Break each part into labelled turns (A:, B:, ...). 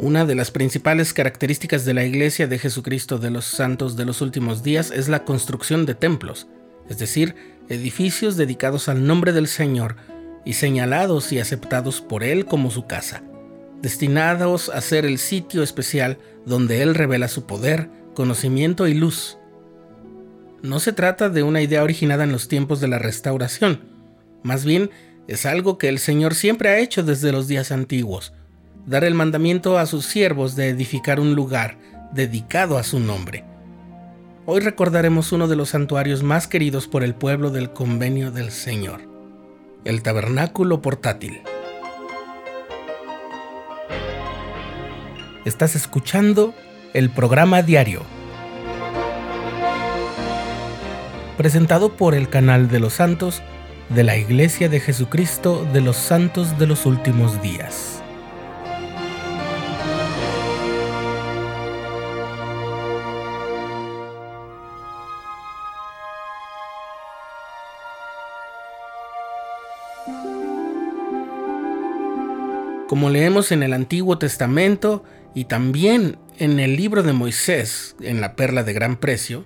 A: Una de las principales características de la Iglesia de Jesucristo de los Santos de los Últimos Días es la construcción de templos, es decir, edificios dedicados al nombre del Señor y señalados y aceptados por Él como su casa, destinados a ser el sitio especial donde Él revela su poder, conocimiento y luz. No se trata de una idea originada en los tiempos de la restauración, más bien es algo que el Señor siempre ha hecho desde los días antiguos, dar el mandamiento a sus siervos de edificar un lugar dedicado a su nombre. Hoy recordaremos uno de los santuarios más queridos por el pueblo del convenio del Señor, el tabernáculo portátil. Estás escuchando el programa diario, presentado por el canal de los santos de la Iglesia de Jesucristo de los Santos de los Últimos Días. Como leemos en el Antiguo Testamento y también en el libro de Moisés, en la perla de gran precio,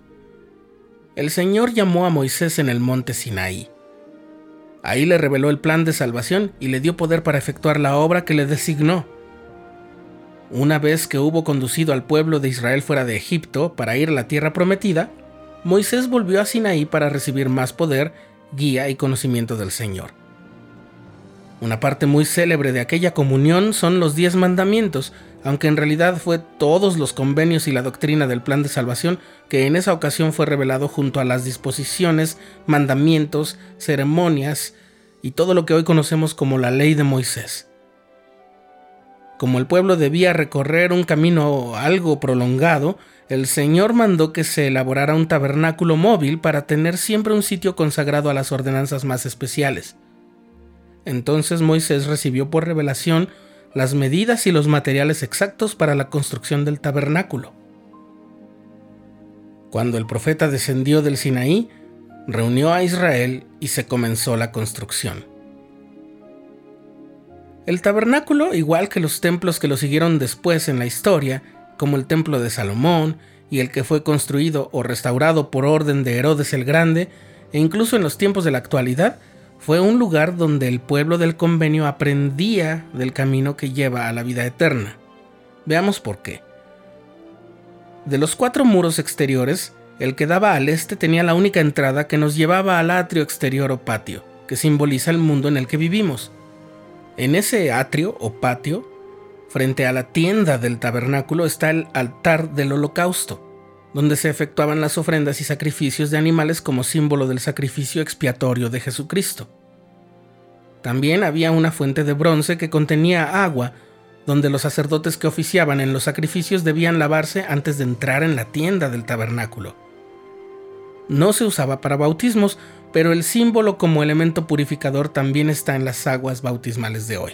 A: el Señor llamó a Moisés en el monte Sinaí. Ahí le reveló el plan de salvación y le dio poder para efectuar la obra que le designó. Una vez que hubo conducido al pueblo de Israel fuera de Egipto para ir a la tierra prometida, Moisés volvió a Sinaí para recibir más poder, guía y conocimiento del Señor. Una parte muy célebre de aquella comunión son los diez mandamientos, aunque en realidad fue todos los convenios y la doctrina del plan de salvación que en esa ocasión fue revelado junto a las disposiciones, mandamientos, ceremonias y todo lo que hoy conocemos como la ley de Moisés. Como el pueblo debía recorrer un camino algo prolongado, el Señor mandó que se elaborara un tabernáculo móvil para tener siempre un sitio consagrado a las ordenanzas más especiales. Entonces Moisés recibió por revelación las medidas y los materiales exactos para la construcción del tabernáculo. Cuando el profeta descendió del Sinaí, reunió a Israel y se comenzó la construcción. El tabernáculo, igual que los templos que lo siguieron después en la historia, como el templo de Salomón y el que fue construido o restaurado por orden de Herodes el Grande, e incluso en los tiempos de la actualidad, fue un lugar donde el pueblo del convenio aprendía del camino que lleva a la vida eterna. Veamos por qué. De los cuatro muros exteriores, el que daba al este tenía la única entrada que nos llevaba al atrio exterior o patio, que simboliza el mundo en el que vivimos. En ese atrio o patio, frente a la tienda del tabernáculo, está el altar del holocausto, donde se efectuaban las ofrendas y sacrificios de animales como símbolo del sacrificio expiatorio de Jesucristo. También había una fuente de bronce que contenía agua, donde los sacerdotes que oficiaban en los sacrificios debían lavarse antes de entrar en la tienda del tabernáculo. No se usaba para bautismos, pero el símbolo como elemento purificador también está en las aguas bautismales de hoy.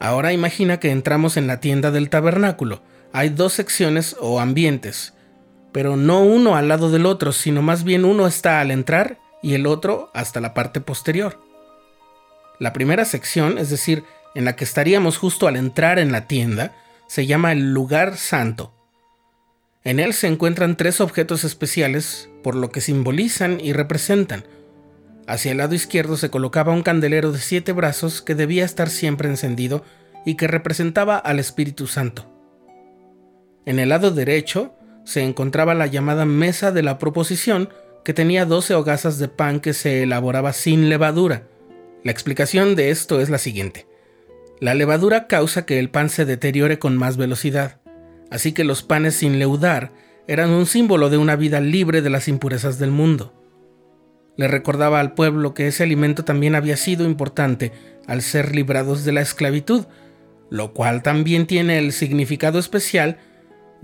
A: Ahora imagina que entramos en la tienda del tabernáculo, hay dos secciones o ambientes, pero no uno al lado del otro, sino más bien uno está al entrar y el otro hasta la parte posterior. La primera sección, es decir, en la que estaríamos justo al entrar en la tienda, se llama el lugar santo. En él se encuentran tres objetos especiales por lo que simbolizan y representan. Hacia el lado izquierdo se colocaba un candelero de siete brazos que debía estar siempre encendido y que representaba al Espíritu Santo. En el lado derecho se encontraba la llamada mesa de la proposición, que tenía 12 hogazas de pan que se elaboraba sin levadura. La explicación de esto es la siguiente. La levadura causa que el pan se deteriore con más velocidad, así que los panes sin leudar eran un símbolo de una vida libre de las impurezas del mundo. Le recordaba al pueblo que ese alimento también había sido importante al ser librados de la esclavitud, lo cual también tiene el significado especial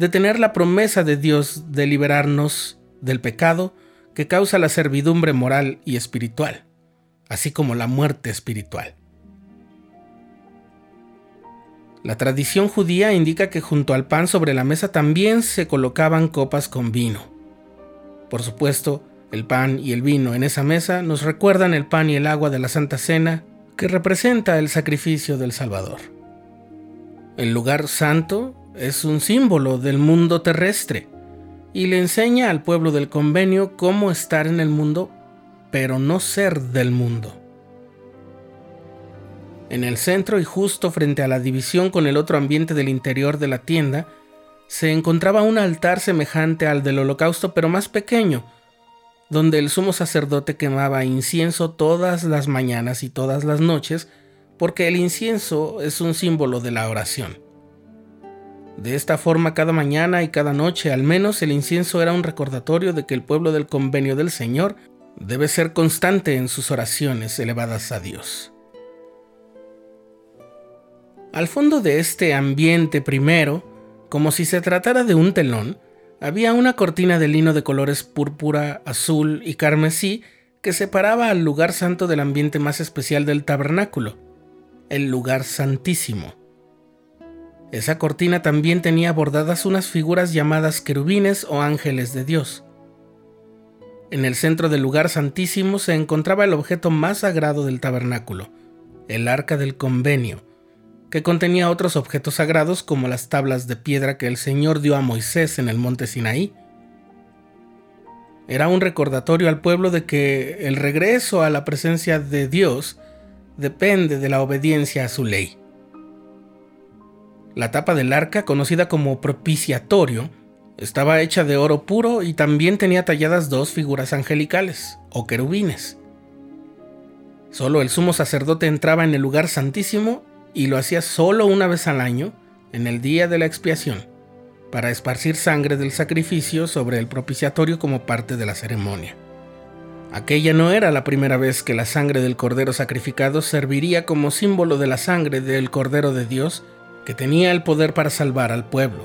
A: de tener la promesa de Dios de liberarnos del pecado que causa la servidumbre moral y espiritual, así como la muerte espiritual. La tradición judía indica que junto al pan sobre la mesa también se colocaban copas con vino. Por supuesto, el pan y el vino en esa mesa nos recuerdan el pan y el agua de la Santa Cena que representa el sacrificio del Salvador. El lugar santo es un símbolo del mundo terrestre y le enseña al pueblo del convenio cómo estar en el mundo, pero no ser del mundo. En el centro y justo frente a la división con el otro ambiente del interior de la tienda, se encontraba un altar semejante al del holocausto, pero más pequeño, donde el sumo sacerdote quemaba incienso todas las mañanas y todas las noches, porque el incienso es un símbolo de la oración. De esta forma, cada mañana y cada noche, al menos, el incienso era un recordatorio de que el pueblo del convenio del Señor debe ser constante en sus oraciones elevadas a Dios. Al fondo de este ambiente primero, como si se tratara de un telón, había una cortina de lino de colores púrpura, azul y carmesí que separaba al lugar santo del ambiente más especial del tabernáculo, el lugar santísimo. Esa cortina también tenía bordadas unas figuras llamadas querubines o ángeles de Dios. En el centro del lugar santísimo se encontraba el objeto más sagrado del tabernáculo, el arca del convenio, que contenía otros objetos sagrados como las tablas de piedra que el Señor dio a Moisés en el monte Sinaí. Era un recordatorio al pueblo de que el regreso a la presencia de Dios depende de la obediencia a su ley. La tapa del arca, conocida como propiciatorio, estaba hecha de oro puro y también tenía talladas dos figuras angelicales, o querubines. Solo el sumo sacerdote entraba en el lugar santísimo y lo hacía solo una vez al año, en el día de la expiación, para esparcir sangre del sacrificio sobre el propiciatorio como parte de la ceremonia. Aquella no era la primera vez que la sangre del cordero sacrificado serviría como símbolo de la sangre del cordero de Dios que tenía el poder para salvar al pueblo.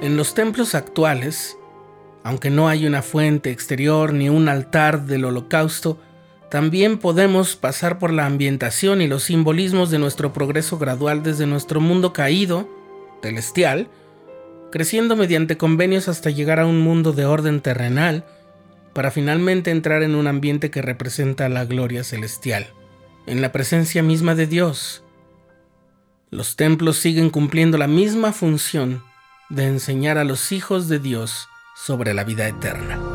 A: En los templos actuales, aunque no hay una fuente exterior ni un altar del holocausto, también podemos pasar por la ambientación y los simbolismos de nuestro progreso gradual desde nuestro mundo caído, celestial, creciendo mediante convenios hasta llegar a un mundo de orden terrenal, para finalmente entrar en un ambiente que representa la gloria celestial, en la presencia misma de Dios. Los templos siguen cumpliendo la misma función de enseñar a los hijos de Dios sobre la vida eterna.